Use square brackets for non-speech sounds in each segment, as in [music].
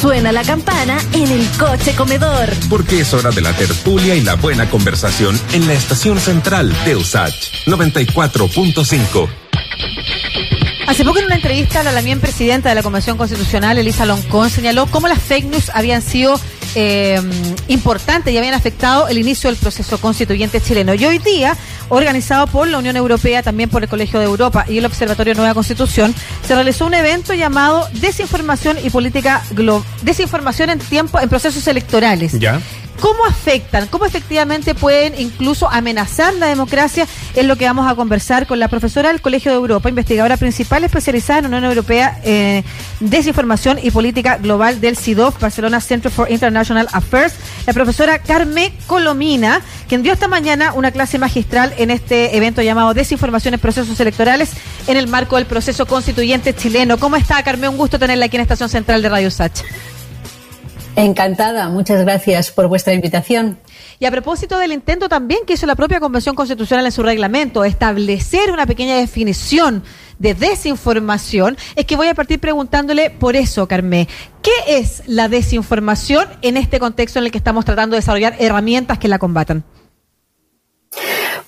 Suena la campana en el coche comedor. Porque es hora de la tertulia y la buena conversación en la estación central de USACH 94.5. Hace poco en una entrevista, la también presidenta de la Convención Constitucional, Elisa Loncón, señaló cómo las fake news habían sido eh, importantes y habían afectado el inicio del proceso constituyente chileno. Y hoy día, organizado por la Unión Europea, también por el Colegio de Europa y el Observatorio Nueva Constitución, se realizó un evento llamado Desinformación y Política Global. Desinformación en tiempo, en procesos electorales. Ya. ¿Cómo afectan? ¿Cómo efectivamente pueden incluso amenazar la democracia? Es lo que vamos a conversar con la profesora del Colegio de Europa, investigadora principal especializada en Unión Europea, eh, Desinformación y Política Global del CIDOF, Barcelona Center for International Affairs, la profesora Carmen Colomina, quien dio esta mañana una clase magistral en este evento llamado Desinformación en Procesos Electorales en el marco del proceso constituyente chileno. ¿Cómo está, Carmen? Un gusto tenerla aquí en Estación Central de Radio Sach. Encantada, muchas gracias por vuestra invitación. Y a propósito del intento también que hizo la propia Convención Constitucional en su reglamento, establecer una pequeña definición de desinformación, es que voy a partir preguntándole por eso, Carmé, ¿qué es la desinformación en este contexto en el que estamos tratando de desarrollar herramientas que la combatan?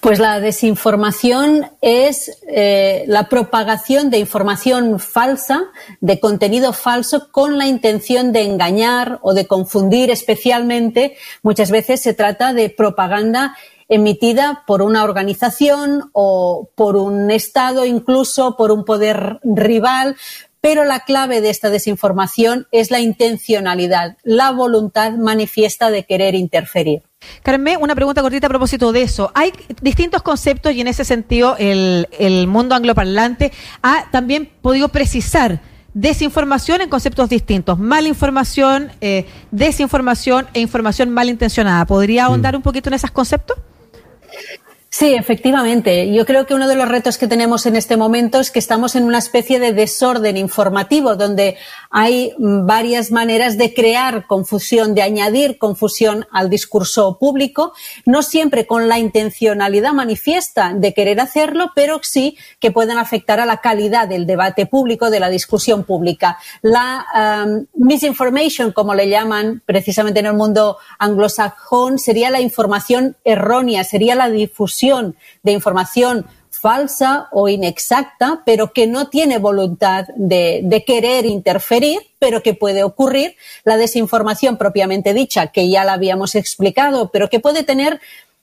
Pues la desinformación es eh, la propagación de información falsa, de contenido falso, con la intención de engañar o de confundir especialmente. Muchas veces se trata de propaganda emitida por una organización o por un Estado, incluso por un poder rival, pero la clave de esta desinformación es la intencionalidad, la voluntad manifiesta de querer interferir. Carmen, una pregunta cortita a propósito de eso. Hay distintos conceptos y en ese sentido el, el mundo angloparlante ha también podido precisar desinformación en conceptos distintos. Malinformación, eh, desinformación e información malintencionada. ¿Podría ahondar mm. un poquito en esos conceptos? Sí, efectivamente. Yo creo que uno de los retos que tenemos en este momento es que estamos en una especie de desorden informativo donde hay varias maneras de crear confusión, de añadir confusión al discurso público, no siempre con la intencionalidad manifiesta de querer hacerlo, pero sí que pueden afectar a la calidad del debate público, de la discusión pública. La um, misinformation, como le llaman precisamente en el mundo anglosajón, sería la información errónea, sería la difusión de información falsa o inexacta, pero que no tiene voluntad de, de, querer interferir, pero que puede ocurrir. La desinformación propiamente dicha, que ya la habíamos explicado, pero que puede tener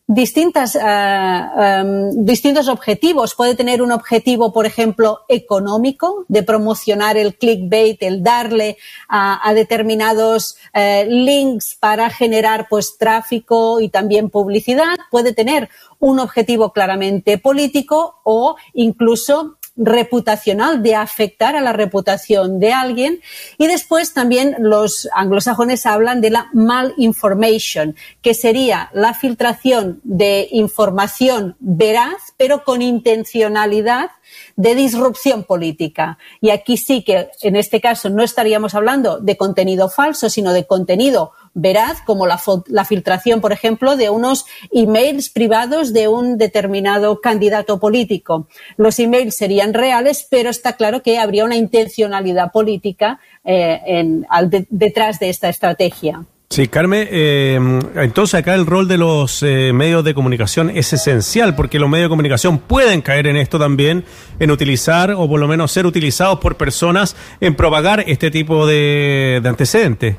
distintas, uh, distintos objetivos. Puede tener un objetivo, por ejemplo, económico, de promocionar el clickbait, el darle a, a determinados uh, links para generar pues tráfico y también publicidad. Puede tener un objetivo claramente político o incluso reputacional, de afectar a la reputación de alguien. Y después también los anglosajones hablan de la malinformation, que sería la filtración de información veraz, pero con intencionalidad de disrupción política. Y aquí sí que, en este caso, no estaríamos hablando de contenido falso, sino de contenido veraz, como la, la, filtración, por ejemplo, de unos emails privados de un determinado candidato político. Los emails serían reales, pero está claro que habría una intencionalidad política eh, detrás de esta estrategia. Sí, Carmen, eh, entonces acá el rol de los eh, medios de comunicación es esencial porque los medios de comunicación pueden caer en esto también, en utilizar o por lo menos ser utilizados por personas en propagar este tipo de, de antecedentes.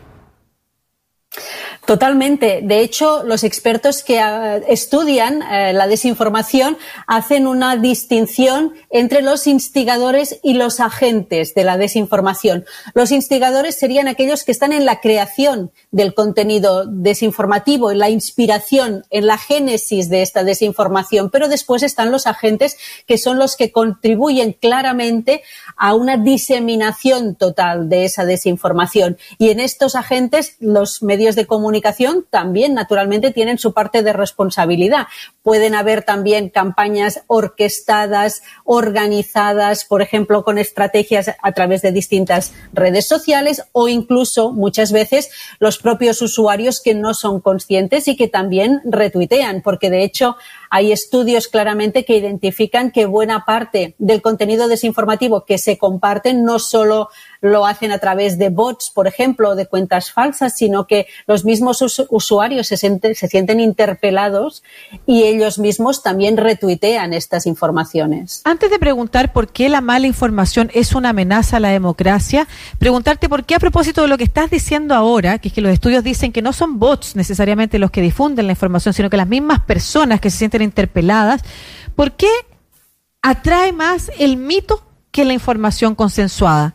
Totalmente. De hecho, los expertos que uh, estudian uh, la desinformación hacen una distinción entre los instigadores y los agentes de la desinformación. Los instigadores serían aquellos que están en la creación del contenido desinformativo, en la inspiración, en la génesis de esta desinformación, pero después están los agentes que son los que contribuyen claramente a una diseminación total de esa desinformación. Y en estos agentes, los medios de comunicación comunicación también, naturalmente, tienen su parte de responsabilidad. Pueden haber también campañas orquestadas, organizadas, por ejemplo, con estrategias a través de distintas redes sociales o incluso muchas veces los propios usuarios que no son conscientes y que también retuitean, porque de hecho hay estudios claramente que identifican que buena parte del contenido desinformativo que se comparten no solo lo hacen a través de bots, por ejemplo, o de cuentas falsas, sino que los mismos usuarios se, se sienten interpelados y ellos mismos también retuitean estas informaciones. Antes de preguntar por qué la mala información es una amenaza a la democracia, preguntarte por qué a propósito de lo que estás diciendo ahora, que es que los estudios dicen que no son bots necesariamente los que difunden la información, sino que las mismas personas que se sienten interpeladas, ¿por qué atrae más el mito que la información consensuada?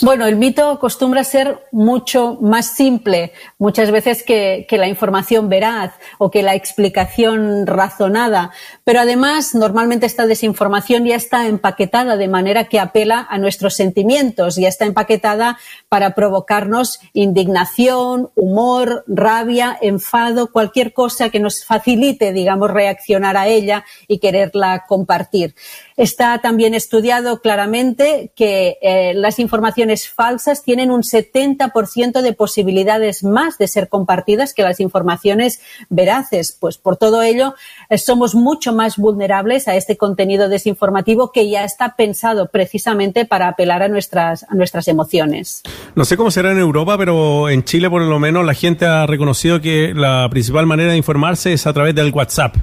Bueno, el mito acostumbra ser mucho más simple muchas veces que, la información veraz o que la explicación razonada, pero además normalmente esta desinformación ya está empaquetada de manera que apela a nuestros sentimientos, ya está empaquetada para provocarnos indignación, humor, rabia, enfado, cualquier cosa que nos facilite, digamos, reaccionar a ella y quererla compartir. Está también estudiado claramente que eh, las informaciones falsas tienen un 70% de posibilidades más de ser compartidas que las informaciones veraces. Pues por todo ello, eh, somos mucho más vulnerables a este contenido desinformativo que ya está pensado precisamente para apelar a nuestras, a nuestras emociones. No sé cómo será en Europa, pero en Chile por lo menos la gente ha reconocido que la principal manera de informarse es a través del WhatsApp.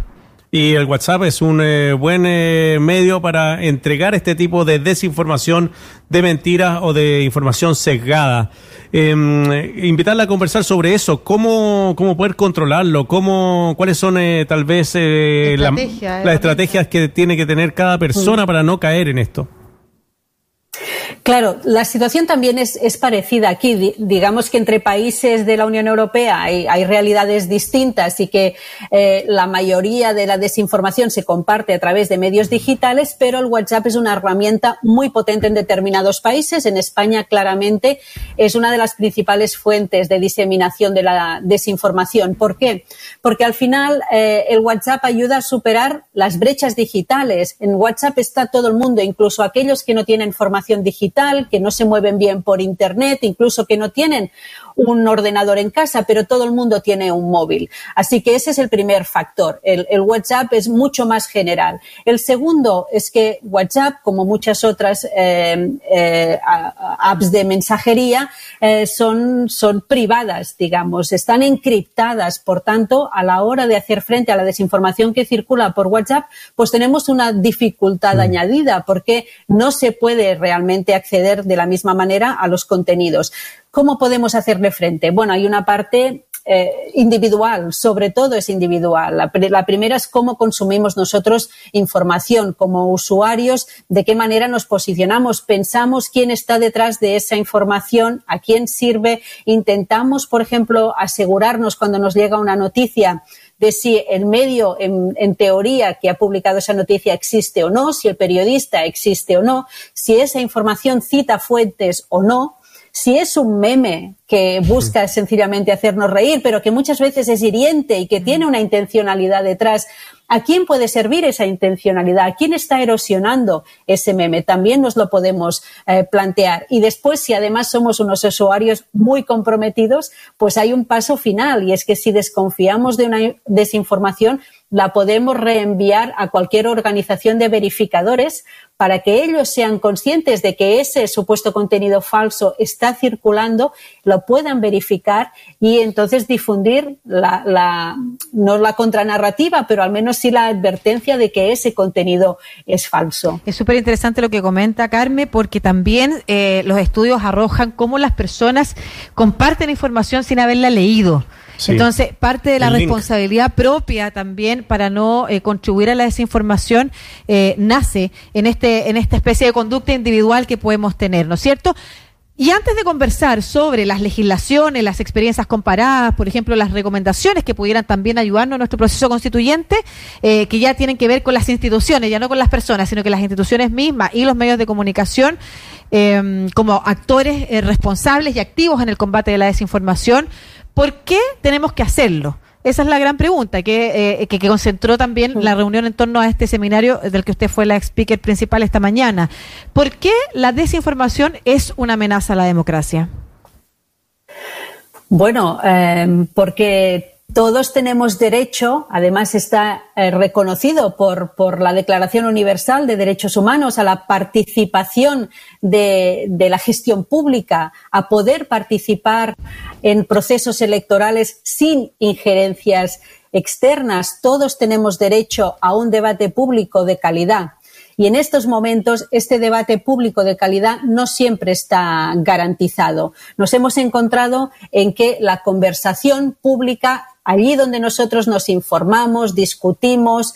Y el WhatsApp es un eh, buen eh, medio para entregar este tipo de desinformación, de mentiras o de información sesgada. Em, invitarla a conversar sobre eso, cómo, cómo poder controlarlo, cómo, cuáles son eh, tal vez las estrategias que tiene que tener cada persona para no caer en esto. Claro, la situación también es, parecida aquí. Digamos que entre países de la Unión Europea hay, realidades distintas y que eh, la mayoría de la desinformación se comparte a través de medios digitales, pero el WhatsApp es una herramienta muy potente en determinados países. En España, claramente, es una de las principales fuentes de diseminación de la desinformación. ¿Por qué? Porque al final eh, el WhatsApp ayuda a superar las brechas digitales. En WhatsApp está todo el mundo, incluso aquellos que no tienen formación digital que no se mueven bien por Internet, incluso que no tienen un ordenador en casa, pero todo el mundo tiene un móvil. Así que ese es el primer factor. El, WhatsApp es mucho más general. El segundo es que WhatsApp, como muchas otras eh, eh, apps de mensajería, eh, son, son privadas, digamos, están encriptadas. Por tanto, a la hora de hacer frente a la desinformación que circula por WhatsApp, pues tenemos una dificultad mm. añadida porque no se puede realmente acceder de la misma manera a los contenidos. ¿Cómo podemos hacerle frente? Bueno, hay una parte eh, individual, sobre todo es individual. La, primera es cómo consumimos nosotros información como usuarios, de qué manera nos posicionamos, pensamos quién está detrás de esa información, a quién sirve, intentamos, por ejemplo, asegurarnos cuando nos llega una noticia de si el medio, en, teoría, que ha publicado esa noticia existe o no, si el periodista existe o no, si esa información cita fuentes o no, si es un meme que busca sencillamente hacernos reír, pero que muchas veces es hiriente y que tiene una intencionalidad detrás, ¿a quién puede servir esa intencionalidad? ¿A quién está erosionando ese meme? También nos lo podemos eh, plantear. Y después, si además somos unos usuarios muy comprometidos, pues hay un paso final y es que si desconfiamos de una desinformación, la podemos reenviar a cualquier organización de verificadores para que ellos sean conscientes de que ese supuesto contenido falso está circulando, lo puedan verificar y entonces difundir la, la, no la contranarrativa, pero al menos sí la advertencia de que ese contenido es falso. Es súper interesante lo que comenta Carmen, porque también eh, los estudios arrojan cómo las personas comparten información sin haberla leído. Entonces, parte de la responsabilidad propia también para no eh, contribuir a la desinformación eh, nace en, este, en esta especie de conducta individual que podemos tener, ¿no es cierto? Y antes de conversar sobre las legislaciones, las experiencias comparadas, por ejemplo, las recomendaciones que pudieran también ayudarnos en nuestro proceso constituyente, eh, que ya tienen que ver con las instituciones, ya no con las personas, sino que las instituciones mismas y los medios de comunicación, como actores responsables y activos en el combate de la desinformación, ¿Por qué tenemos que hacerlo? Esa es la gran pregunta que, eh, que, concentró también la reunión en torno a este seminario del que usted fue la speaker principal esta mañana. ¿Por qué la desinformación es una amenaza a la democracia? Bueno, em, porque todos tenemos derecho, además está eh, reconocido por, por, la Declaración Universal de Derechos Humanos, a la participación de, de, la gestión pública, a poder participar en procesos electorales sin injerencias externas. Todos tenemos derecho a un debate público de calidad. Y en estos momentos este debate público de calidad no siempre está garantizado. Nos hemos encontrado en que la conversación pública allí donde nosotros nos informamos, discutimos,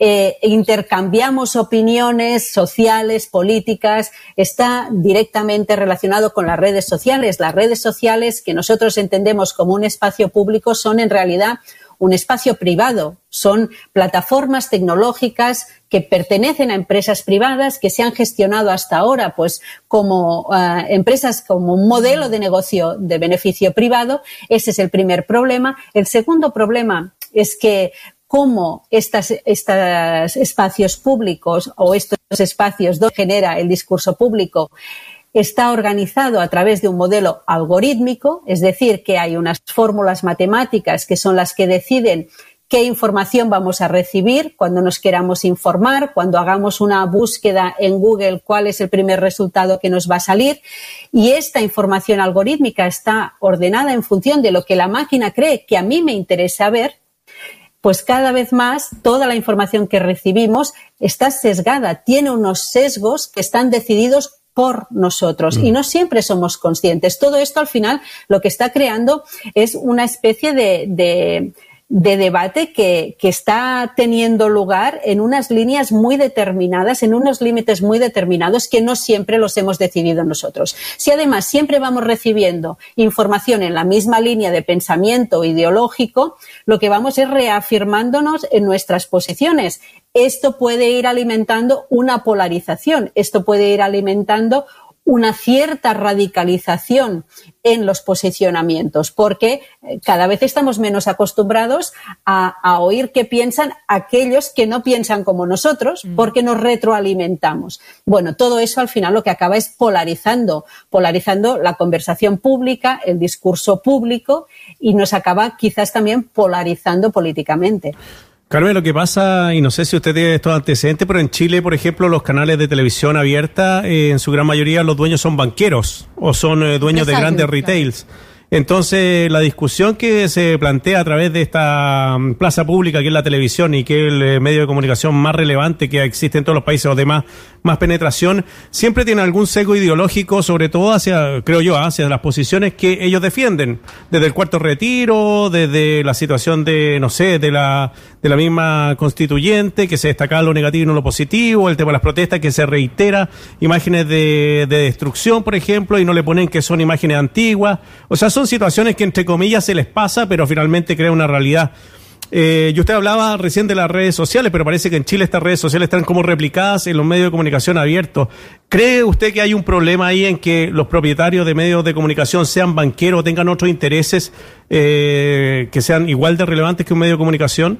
eh, intercambiamos opiniones sociales, políticas, está directamente relacionado con las redes sociales. Las redes sociales que nosotros entendemos como un espacio público son en realidad un espacio privado. Son plataformas tecnológicas que pertenecen a empresas privadas que se han gestionado hasta ahora, pues como uh, empresas como un modelo de negocio de beneficio privado. Ese es el primer problema. El segundo problema es que cómo estos espacios públicos o estos espacios donde genera el discurso público está organizado a través de un modelo algorítmico, es decir, que hay unas fórmulas matemáticas que son las que deciden qué información vamos a recibir cuando nos queramos informar, cuando hagamos una búsqueda en Google, cuál es el primer resultado que nos va a salir. Y esta información algorítmica está ordenada en función de lo que la máquina cree que a mí me interesa ver pues cada vez más toda la información que recibimos está sesgada, tiene unos sesgos que están decididos por nosotros y mm. no siempre somos conscientes. Todo esto al final lo que está creando es una especie de, de de debate que, que, está teniendo lugar en unas líneas muy determinadas, en unos límites muy determinados que no siempre los hemos decidido nosotros. Si además siempre vamos recibiendo información en la misma línea de pensamiento ideológico, lo que vamos es reafirmándonos en nuestras posiciones. Esto puede ir alimentando una polarización, esto puede ir alimentando una cierta radicalización en los posicionamientos, porque eh, cada vez estamos menos acostumbrados a, a, oír qué piensan aquellos que no piensan como nosotros, mm. porque nos retroalimentamos. Bueno, todo eso al final lo que acaba es polarizando, polarizando la conversación pública, el discurso público y nos acaba quizás también polarizando políticamente. Carmen, lo que pasa, y no sé si usted tiene estos antecedentes, pero en Chile, por ejemplo, los canales de televisión abierta, eh, en su gran mayoría los dueños son banqueros o son eh, dueños de grandes retails. Entonces, la discusión que se plantea a través de esta mm, plaza pública, que es la televisión y que es el eh, medio de comunicación más relevante que existe en todos los países o de más, penetración, siempre tiene algún sesgo ideológico, sobre todo hacia, creo yo, hacia las posiciones que ellos defienden, desde el cuarto retiro, desde la situación de, no sé, de la, de la misma constituyente, que se destaca lo negativo y no lo positivo, el tema de las protestas que se reitera, imágenes de, de destrucción, por ejemplo, y no le ponen que son imágenes antiguas. O sea, son son situaciones que entre comillas se les pasa, pero finalmente crea una realidad. Eh, y usted hablaba recién de las redes sociales, pero parece que en Chile estas redes sociales están como replicadas en los medios de comunicación abiertos. ¿Cree usted que hay un problema ahí en que los propietarios de medios de comunicación sean banqueros, tengan otros intereses eh, que sean igual de relevantes que un medio de comunicación?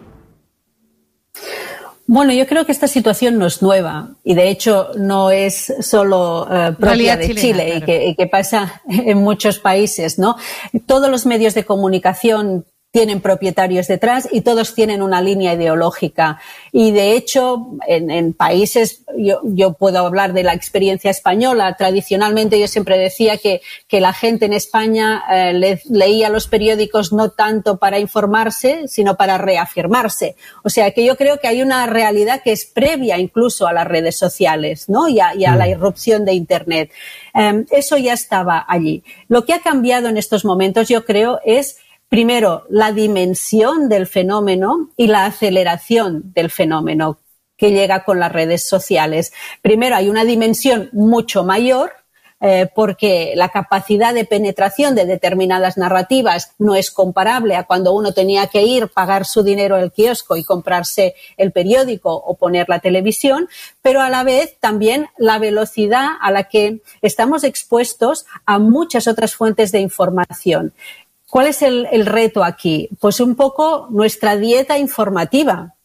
Bueno, yo creo que esta situación no es nueva y de hecho no es solo uh, propia de chilena, Chile claro. y, que, y que pasa [laughs] en muchos países, ¿no? Todos los medios de comunicación tienen propietarios detrás y todos tienen una línea ideológica. Y de hecho, en, en países, yo, yo, puedo hablar de la experiencia española. Tradicionalmente yo siempre decía que, que la gente en España eh, le, leía los periódicos no tanto para informarse, sino para reafirmarse. O sea que yo creo que hay una realidad que es previa incluso a las redes sociales, ¿no? Y a, y a la mm. irrupción de Internet. Eh, eso ya estaba allí. Lo que ha cambiado en estos momentos, yo creo, es primero, la dimensión del fenómeno y la aceleración del fenómeno que llega con las redes sociales. Primero, hay una dimensión mucho mayor, eh, porque la capacidad de penetración de determinadas narrativas no es comparable a cuando uno tenía que ir, pagar su dinero al kiosco y comprarse el periódico o poner la televisión, pero a la vez también la velocidad a la que estamos expuestos a muchas otras fuentes de información. ¿Cuál es el, reto aquí? Pues un poco nuestra dieta informativa,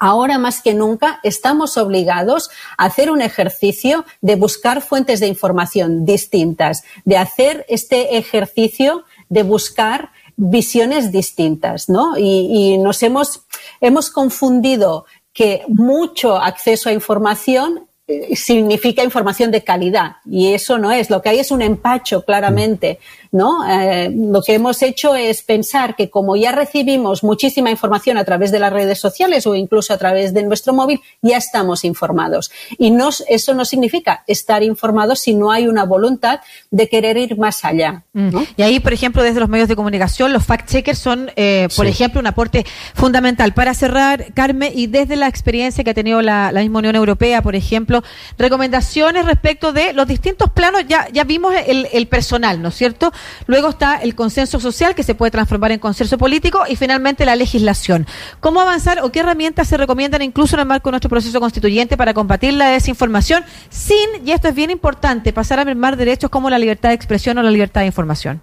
ahora más que nunca estamos obligados a hacer un ejercicio de buscar fuentes de información distintas, de hacer este ejercicio de buscar visiones distintas, ¿no? Y, y nos hemos, hemos confundido que mucho acceso a información eh, significa información de calidad y eso no es. Lo que hay es un empacho claramente ¿no? Eh, lo que hemos hecho es pensar que como ya recibimos muchísima información a través de las redes sociales o incluso a través de nuestro móvil, ya estamos informados. Y no, eso no significa estar informados si no hay una voluntad de querer ir más allá. Mm. Y ahí, por ejemplo, desde los medios de comunicación, los fact-checkers son, eh, por ejemplo, un aporte fundamental. Para cerrar, Carmen, y desde la experiencia que ha tenido la, misma Unión Europea, por ejemplo, recomendaciones respecto de los distintos planos, ya, ya vimos el, el personal, ¿no es cierto? Luego está el consenso social, que se puede transformar en consenso político, y finalmente la legislación. ¿Cómo avanzar o qué herramientas se recomiendan incluso en el marco de nuestro proceso constituyente para combatir la desinformación sin, y esto es bien importante, pasar a mermar derechos como la libertad de expresión o la libertad de información?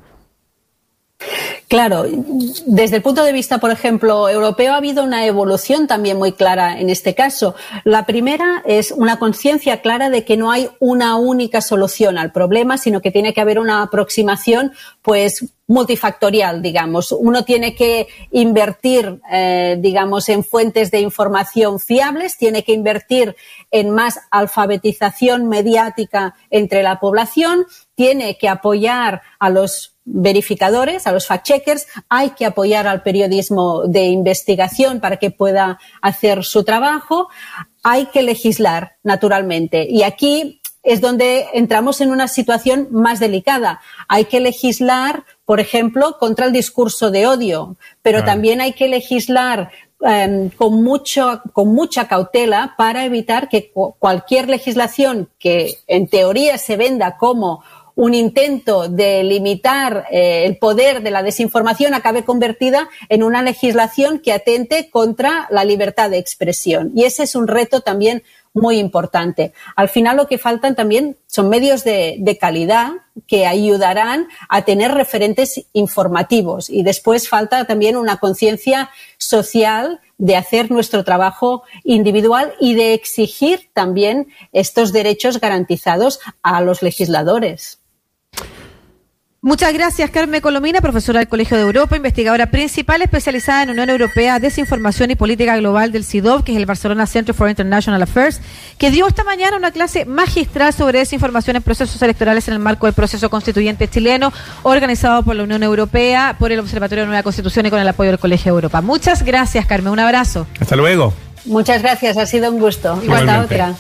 Claro, desde el punto de vista, por ejemplo, europeo ha habido una evolución también muy clara en este caso. La primera es una conciencia clara de que no hay una única solución al problema, sino que tiene que haber una aproximación, pues, multifactorial, digamos. Uno tiene que invertir, eh, digamos, en fuentes de información fiables, tiene que invertir en más alfabetización mediática entre la población, tiene que apoyar a los verificadores, a los fact-checkers, hay que apoyar al periodismo de investigación para que pueda hacer su trabajo, hay que legislar, naturalmente. Y aquí es donde entramos en una situación más delicada. Hay que legislar, por ejemplo, contra el discurso de odio, pero también hay que legislar em, con, mucho, con mucha cautela para evitar que cualquier legislación que en teoría se venda como un intento de limitar eh, el poder de la desinformación acabe convertida en una legislación que atente contra la libertad de expresión. Y ese es un reto también muy importante. Al final lo que faltan también son medios de, de, calidad que ayudarán a tener referentes informativos y después falta también una conciencia social de hacer nuestro trabajo individual y de exigir también estos derechos garantizados a los legisladores. Muchas gracias, Carmen Colomina, profesora del Colegio de Europa, investigadora principal especializada en Unión Europea, Desinformación y Política Global del CIDOB, que es el Barcelona Center for International Affairs, que dio esta mañana una clase magistral sobre desinformación en procesos electorales en el marco del proceso constituyente chileno, organizado por la Unión Europea, por el Observatorio de Nueva Constitución y con el apoyo del Colegio de Europa. Muchas gracias, Carmen. Un abrazo. Hasta luego. Muchas gracias, ha sido un gusto. Igual otra.